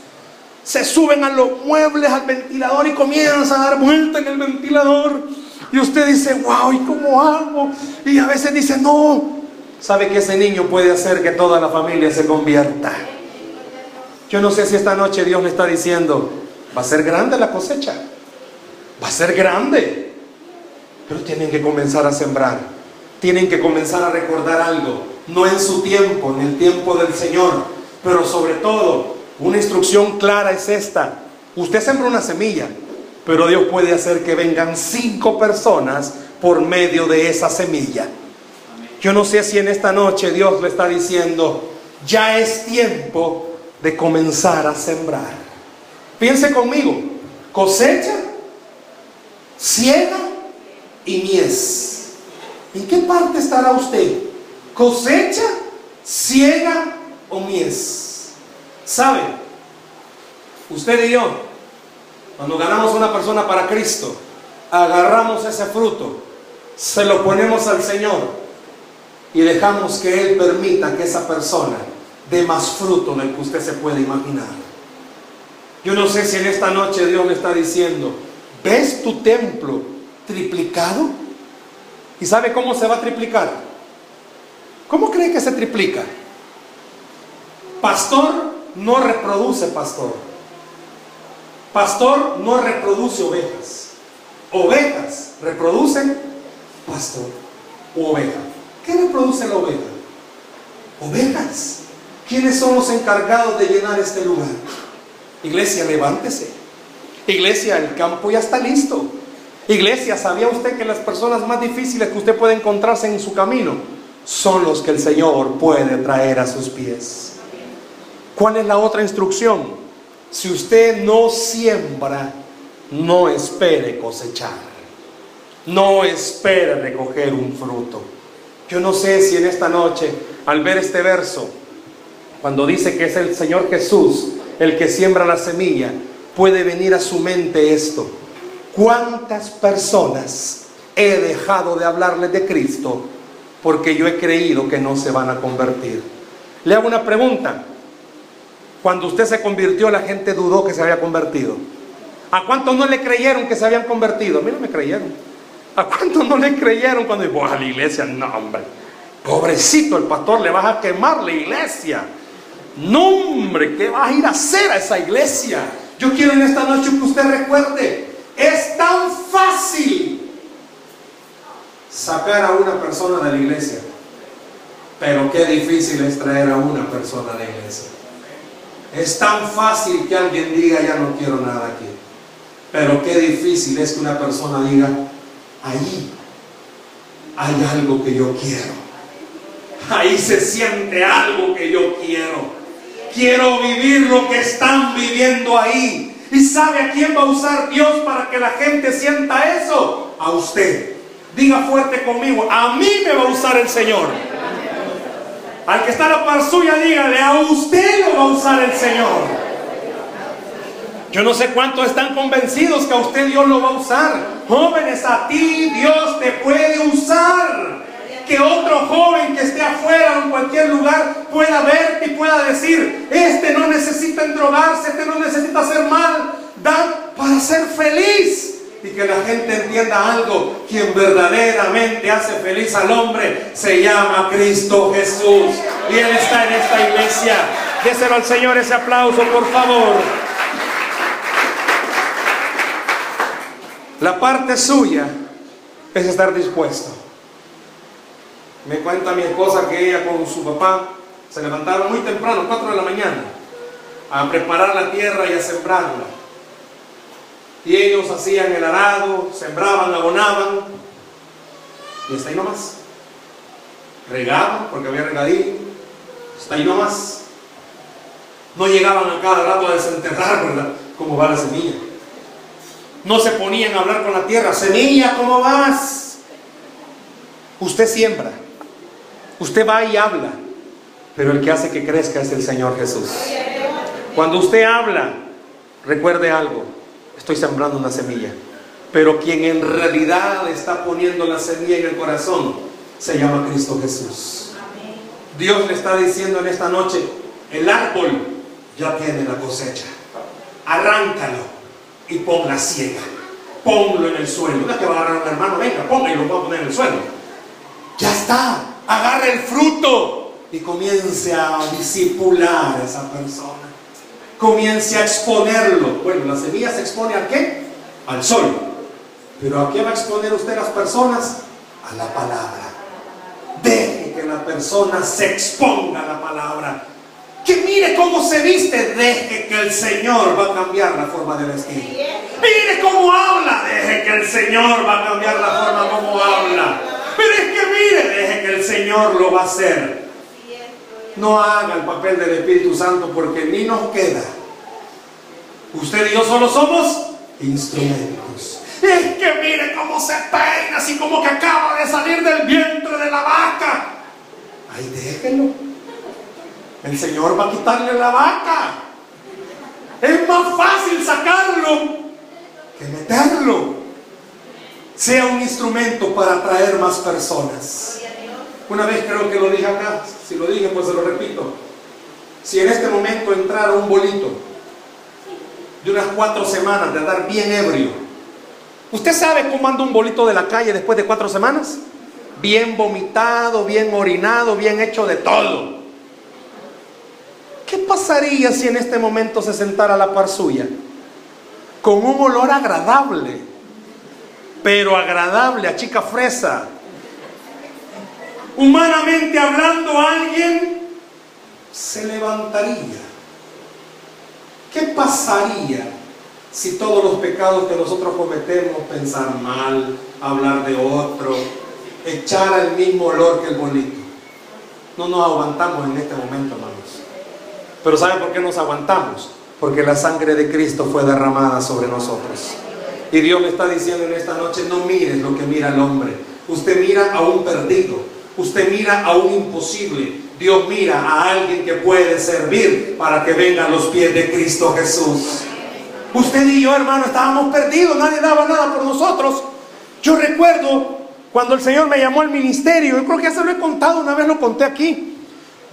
Se suben a los muebles, al ventilador y comienzan a dar vuelta en el ventilador. Y usted dice, wow, ¿y cómo hago? Y a veces dice, no. ¿Sabe que ese niño puede hacer que toda la familia se convierta? Yo no sé si esta noche Dios le está diciendo, va a ser grande la cosecha, va a ser grande, pero tienen que comenzar a sembrar, tienen que comenzar a recordar algo, no en su tiempo, en el tiempo del Señor, pero sobre todo, una instrucción clara es esta, usted sembra una semilla, pero Dios puede hacer que vengan cinco personas por medio de esa semilla. Yo no sé si en esta noche Dios le está diciendo, ya es tiempo de comenzar a sembrar. Piense conmigo, cosecha, siega y mies. ¿En qué parte estará usted? ¿Cosecha, siega o mies? ¿Sabe? Usted y yo, cuando ganamos una persona para Cristo, agarramos ese fruto, se lo ponemos al Señor y dejamos que Él permita que esa persona de más fruto del que usted se puede imaginar. Yo no sé si en esta noche Dios le está diciendo, ¿ves tu templo triplicado? ¿Y sabe cómo se va a triplicar? ¿Cómo cree que se triplica? Pastor no reproduce pastor. Pastor no reproduce ovejas. Ovejas reproducen pastor o oveja. ¿Qué reproduce la oveja? Ovejas. ¿Quiénes son los encargados de llenar este lugar? Iglesia, levántese. Iglesia, el campo ya está listo. Iglesia, ¿sabía usted que las personas más difíciles que usted puede encontrarse en su camino son los que el Señor puede traer a sus pies? ¿Cuál es la otra instrucción? Si usted no siembra, no espere cosechar. No espere recoger un fruto. Yo no sé si en esta noche, al ver este verso, cuando dice que es el Señor Jesús el que siembra la semilla, puede venir a su mente esto. ¿Cuántas personas he dejado de hablarles de Cristo porque yo he creído que no se van a convertir? Le hago una pregunta. Cuando usted se convirtió, la gente dudó que se había convertido. ¿A cuántos no le creyeron que se habían convertido? A mí no me creyeron. ¿A cuántos no le creyeron cuando dijo a la iglesia? No, hombre. Pobrecito, el pastor le vas a quemar la iglesia. No, hombre, ¿qué vas a ir a hacer a esa iglesia? Yo quiero en esta noche que usted recuerde, es tan fácil sacar a una persona de la iglesia, pero qué difícil es traer a una persona a la iglesia. Es tan fácil que alguien diga, ya no quiero nada aquí, pero qué difícil es que una persona diga, ahí hay algo que yo quiero. Ahí se siente algo que yo quiero. Quiero vivir lo que están viviendo ahí. ¿Y sabe a quién va a usar Dios para que la gente sienta eso? A usted. Diga fuerte conmigo, a mí me va a usar el Señor. Al que está a la par suya, dígale, a usted lo va a usar el Señor. Yo no sé cuántos están convencidos que a usted Dios lo va a usar. Jóvenes, a ti Dios te puede usar. Que otro joven que esté afuera o en cualquier lugar pueda verte y pueda decir, este no necesita endrogarse, este no necesita hacer mal, da para ser feliz. Y que la gente entienda algo, quien verdaderamente hace feliz al hombre se llama Cristo Jesús. Y Él está en esta iglesia. Déselo al Señor ese aplauso, por favor. La parte suya es estar dispuesto. Me cuenta mi esposa que ella con su papá se levantaron muy temprano, 4 de la mañana, a preparar la tierra y a sembrarla. Y ellos hacían el arado, sembraban, abonaban, y está ahí nomás. Regaban, porque había regadío, está ahí nomás. No llegaban a cada rato a desenterrar, ¿verdad? Como va la semilla. No se ponían a hablar con la tierra. Semilla, ¿cómo vas? Usted siembra. Usted va y habla. Pero el que hace que crezca es el Señor Jesús. Cuando usted habla, recuerde algo. Estoy sembrando una semilla. Pero quien en realidad está poniendo la semilla en el corazón se llama Cristo Jesús. Dios le está diciendo en esta noche, el árbol ya tiene la cosecha. Arráncalo y ponla ciega. Ponlo en el suelo. No que va a agarrar hermano, venga, ponga y lo va a poner en el suelo. Ya está. Agarre el fruto y comience a disipular a esa persona. Comience a exponerlo. Bueno, la semilla se expone a qué? Al sol. Pero ¿a qué va a exponer usted a las personas? A la palabra. Deje que la persona se exponga a la palabra que mire cómo se viste, deje que el Señor va a cambiar la forma de vestir. Mire cómo habla, deje que el Señor va a cambiar la forma como habla. Pero es que mire, deje que el Señor lo va a hacer. No haga el papel del Espíritu Santo porque ni nos queda. Usted y yo solo somos instrumentos. Es que mire cómo se peina, así como que acaba de salir del vientre de la vaca. Ahí déjelo. El Señor va a quitarle la vaca. Es más fácil sacarlo que meterlo. Sea un instrumento para atraer más personas. Una vez creo que lo dije acá, si lo dije pues se lo repito. Si en este momento entrara un bolito de unas cuatro semanas de andar bien ebrio, ¿usted sabe cómo anda un bolito de la calle después de cuatro semanas? Bien vomitado, bien orinado, bien hecho de todo. ¿Qué pasaría si en este momento se sentara a la par suya? Con un olor agradable, pero agradable a chica fresa. Humanamente hablando, alguien se levantaría. ¿Qué pasaría si todos los pecados que nosotros cometemos, pensar mal, hablar de otro, echara el mismo olor que el bonito? No nos aguantamos en este momento, hermanos. Pero ¿sabe por qué nos aguantamos? Porque la sangre de Cristo fue derramada sobre nosotros. Y Dios me está diciendo en esta noche, no mires lo que mira el hombre. Usted mira a un perdido. Usted mira a un imposible. Dios mira a alguien que puede servir para que venga a los pies de Cristo Jesús. Usted y yo, hermano, estábamos perdidos. Nadie daba nada por nosotros. Yo recuerdo cuando el Señor me llamó al ministerio. Yo creo que ya se lo he contado, una vez lo conté aquí.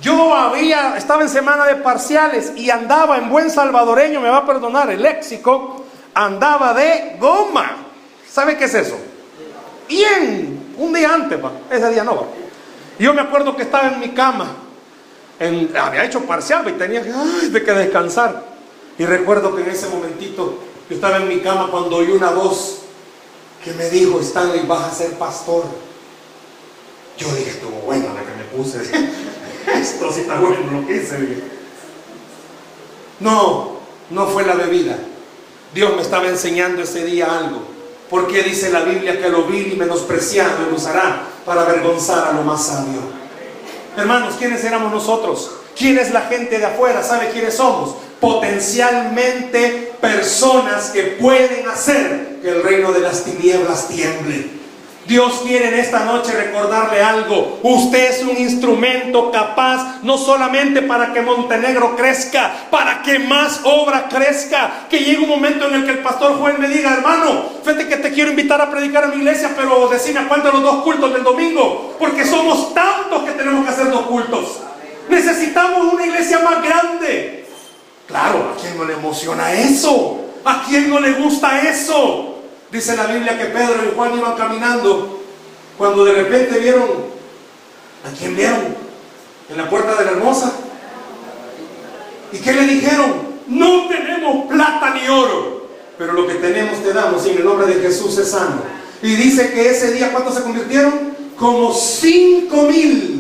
Yo había, estaba en semana de parciales y andaba en buen salvadoreño, me va a perdonar el léxico, andaba de goma. ¿Sabe qué es eso? Bien, un día antes, ese día no va. Yo me acuerdo que estaba en mi cama, había hecho parcial y tenía de que descansar. Y recuerdo que en ese momentito yo estaba en mi cama cuando oí una voz que me dijo, Stanley, vas a ser pastor. Yo dije, estuvo bueno la que me puse. Esto sí está bueno lo que hice. No, no fue la bebida. Dios me estaba enseñando ese día algo. Porque dice la Biblia que lo vil y menospreciado Él usará para avergonzar a lo más sabio? Hermanos, ¿quiénes éramos nosotros? ¿Quién es la gente de afuera? ¿Sabe quiénes somos? Potencialmente personas que pueden hacer que el reino de las tinieblas tiemble Dios quiere en esta noche recordarle algo. Usted es un instrumento capaz no solamente para que Montenegro crezca, para que más obra crezca. Que llegue un momento en el que el pastor Juan me diga, hermano, fíjate que te quiero invitar a predicar a mi iglesia, pero decime a cuál de los dos cultos del domingo, porque somos tantos que tenemos que hacer dos cultos. Necesitamos una iglesia más grande. Claro, ¿a quién no le emociona eso? ¿A quién no le gusta eso? Dice la Biblia que Pedro y Juan iban caminando cuando de repente vieron, ¿a quién vieron? En la puerta de la hermosa. ¿Y qué le dijeron? No tenemos plata ni oro, pero lo que tenemos te damos y en el nombre de Jesús es sano. Y dice que ese día, ¿cuántos se convirtieron? Como cinco mil.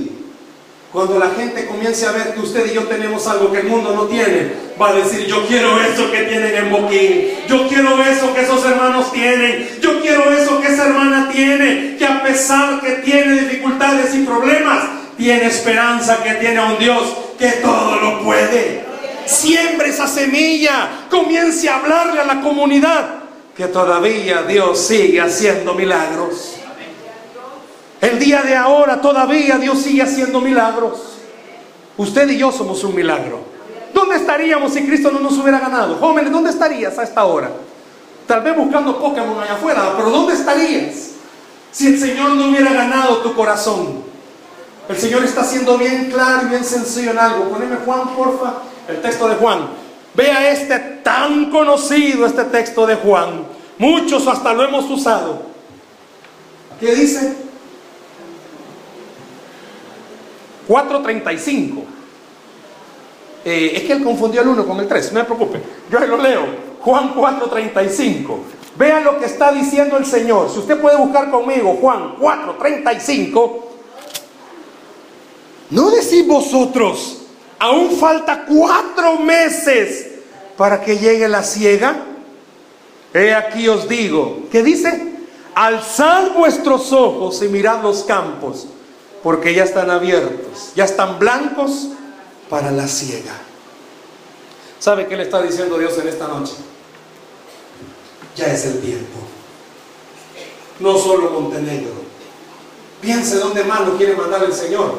Cuando la gente comience a ver que usted y yo tenemos algo que el mundo no tiene, va a decir, yo quiero eso que tienen en Boquín, yo quiero eso que esos hermanos tienen, yo quiero eso que esa hermana tiene, que a pesar que tiene dificultades y problemas, tiene esperanza, que tiene a un Dios que todo lo puede. Siembre esa semilla, comience a hablarle a la comunidad que todavía Dios sigue haciendo milagros. El día de ahora todavía Dios sigue haciendo milagros. Usted y yo somos un milagro. ¿Dónde estaríamos si Cristo no nos hubiera ganado? Jóvenes, ¿dónde estarías a esta hora? Tal vez buscando Pokémon allá afuera, pero ¿dónde estarías si el Señor no hubiera ganado tu corazón? El Señor está siendo bien claro y bien sencillo en algo. Poneme Juan, porfa, el texto de Juan. Vea este tan conocido, este texto de Juan. Muchos hasta lo hemos usado. ¿Qué dice? 4.35. Eh, es que él confundió el 1 con el 3, no se preocupe. Yo lo leo. Juan 4.35. Vean lo que está diciendo el Señor. Si usted puede buscar conmigo Juan 4.35. No decís vosotros, aún falta cuatro meses para que llegue la ciega. He aquí os digo, ¿qué dice? Alzad vuestros ojos y mirad los campos porque ya están abiertos, ya están blancos para la ciega. ¿Sabe qué le está diciendo Dios en esta noche? Ya es el tiempo. No solo Montenegro. Piense dónde más lo quiere mandar el Señor.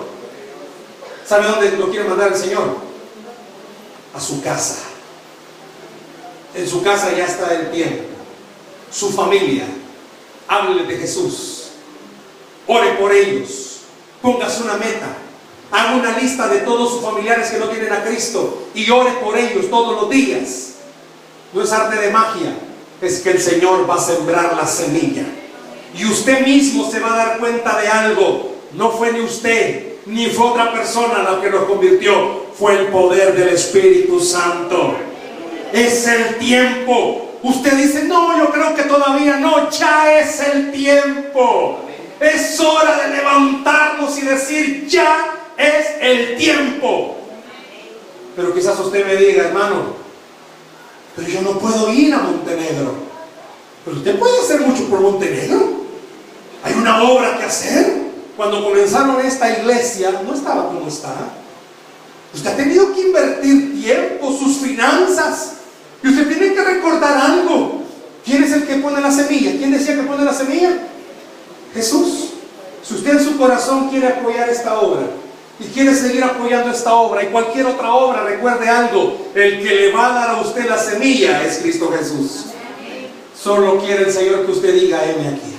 ¿Sabe dónde lo quiere mandar el Señor? A su casa. En su casa ya está el tiempo. Su familia. Háblele de Jesús. Ore por ellos Póngase una meta. Haga una lista de todos sus familiares que no tienen a Cristo y ore por ellos todos los días. No es arte de magia, es que el Señor va a sembrar la semilla. Y usted mismo se va a dar cuenta de algo. No fue ni usted, ni fue otra persona la que lo convirtió. Fue el poder del Espíritu Santo. Es el tiempo. Usted dice, no, yo creo que todavía no. Ya es el tiempo. Es hora de levantarnos y decir, ya es el tiempo. Pero quizás usted me diga, hermano, pero yo no puedo ir a Montenegro. Pero usted puede hacer mucho por Montenegro. Hay una obra que hacer. Cuando comenzaron esta iglesia, no estaba como está. Usted ha tenido que invertir tiempo, sus finanzas. Y usted tiene que recordar algo. ¿Quién es el que pone la semilla? ¿Quién decía que pone la semilla? Jesús. Si usted en su corazón quiere apoyar esta obra y quiere seguir apoyando esta obra y cualquier otra obra, recuerde algo, el que le va a dar a usted la semilla es Cristo Jesús. Solo quiere el Señor que usted diga, heme aquí.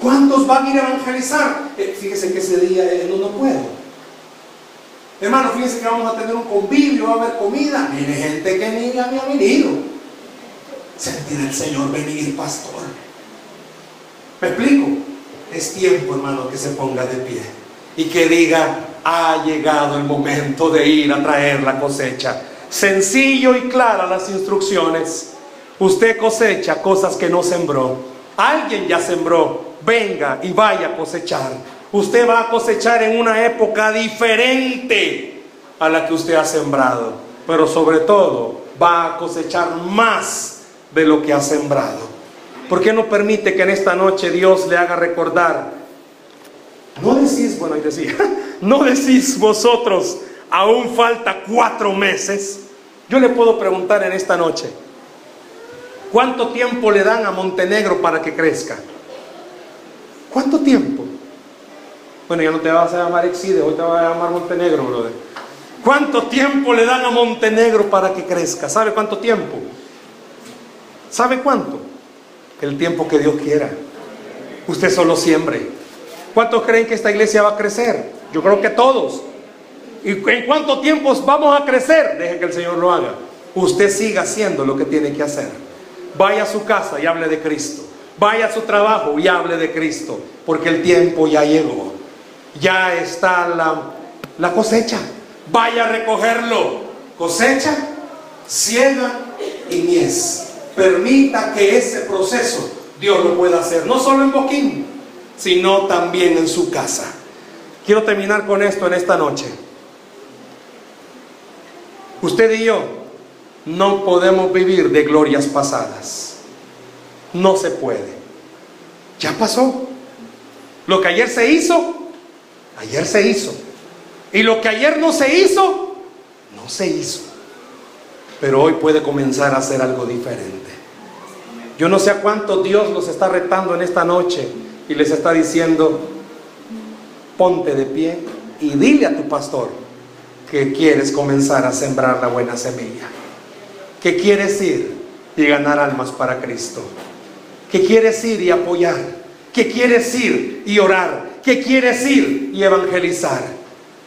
¿Cuántos van a ir a evangelizar? Eh, fíjese que ese día eh, no, no puedo. Hermano, fíjense que vamos a tener un convivio, va a haber comida. Viene gente que ni había venido. Sentir el Señor venir, pastor. ¿Me explico? Es tiempo, hermano, que se ponga de pie y que diga, ha llegado el momento de ir a traer la cosecha. Sencillo y clara las instrucciones. Usted cosecha cosas que no sembró. Alguien ya sembró. Venga y vaya a cosechar. Usted va a cosechar en una época diferente a la que usted ha sembrado. Pero sobre todo va a cosechar más de lo que ha sembrado. ¿Por qué no permite que en esta noche Dios le haga recordar? No decís, bueno, ahí decía, no decís vosotros, aún falta cuatro meses. Yo le puedo preguntar en esta noche, ¿cuánto tiempo le dan a Montenegro para que crezca? ¿Cuánto tiempo? Bueno, ya no te vas a llamar Exide, hoy te vas a llamar Montenegro, brother. ¿Cuánto tiempo le dan a Montenegro para que crezca? ¿Sabe cuánto tiempo? ¿Sabe cuánto? El tiempo que Dios quiera. Usted solo siembre. ¿Cuántos creen que esta iglesia va a crecer? Yo creo que todos. ¿Y en cuánto tiempo vamos a crecer? Deje que el Señor lo haga. Usted siga haciendo lo que tiene que hacer. Vaya a su casa y hable de Cristo. Vaya a su trabajo y hable de Cristo. Porque el tiempo ya llegó. Ya está la, la cosecha. Vaya a recogerlo. Cosecha, ciega y mies. Permita que ese proceso Dios lo pueda hacer. No solo en Boquín, sino también en su casa. Quiero terminar con esto en esta noche. Usted y yo no podemos vivir de glorias pasadas. No se puede. Ya pasó. Lo que ayer se hizo, ayer se hizo. Y lo que ayer no se hizo, no se hizo. Pero hoy puede comenzar a hacer algo diferente. Yo no sé a cuánto Dios los está retando en esta noche y les está diciendo, ponte de pie y dile a tu pastor que quieres comenzar a sembrar la buena semilla, que quieres ir y ganar almas para Cristo, que quieres ir y apoyar, que quieres ir y orar, que quieres ir y evangelizar.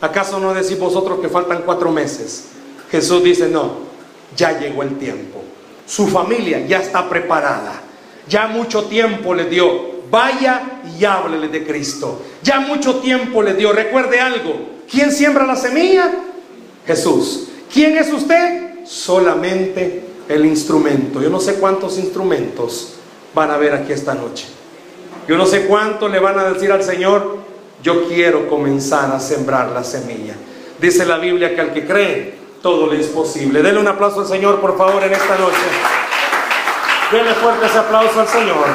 ¿Acaso no decís vosotros que faltan cuatro meses? Jesús dice, no, ya llegó el tiempo. Su familia ya está preparada. Ya mucho tiempo le dio. Vaya y háblele de Cristo. Ya mucho tiempo le dio. Recuerde algo. ¿Quién siembra la semilla? Jesús. ¿Quién es usted? Solamente el instrumento. Yo no sé cuántos instrumentos van a ver aquí esta noche. Yo no sé cuánto le van a decir al Señor, yo quiero comenzar a sembrar la semilla. Dice la Biblia que al que cree, todo le es posible. Denle un aplauso al Señor, por favor, en esta noche. Denle fuerte ese aplauso al Señor.